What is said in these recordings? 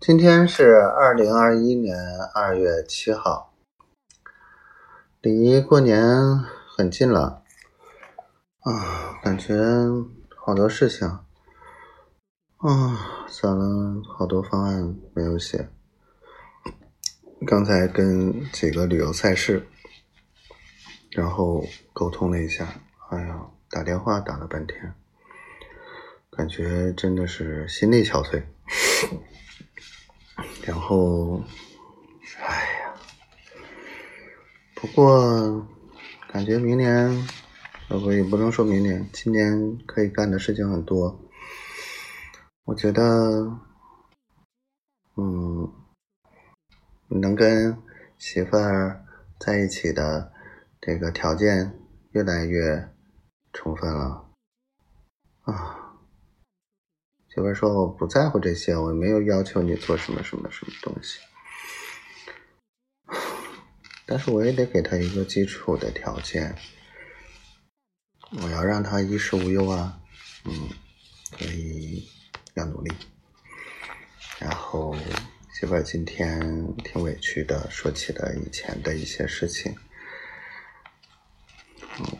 今天是二零二一年二月七号，离过年很近了啊，感觉好多事情啊，攒了好多方案没有写。刚才跟几个旅游赛事，然后沟通了一下，哎呀，打电话打了半天，感觉真的是心力憔悴。然后，哎呀，不过感觉明年，呃不也不能说明年，今年可以干的事情很多。我觉得，嗯，能跟媳妇儿在一起的这个条件越来越充分了，啊。媳妇说：“我不在乎这些，我没有要求你做什么什么什么东西，但是我也得给他一个基础的条件，我要让他衣食无忧啊，嗯，所以要努力。然后媳妇今天挺委屈的，说起了以前的一些事情，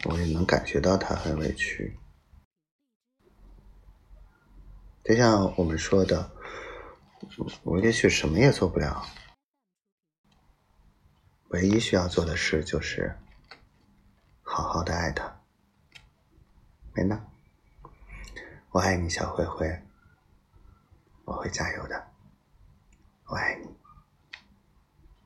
我也能感觉到她很委屈。”就像我们说的，我也许什么也做不了，唯一需要做的事就是好好的爱他。没呢，我爱你，小灰灰，我会加油的，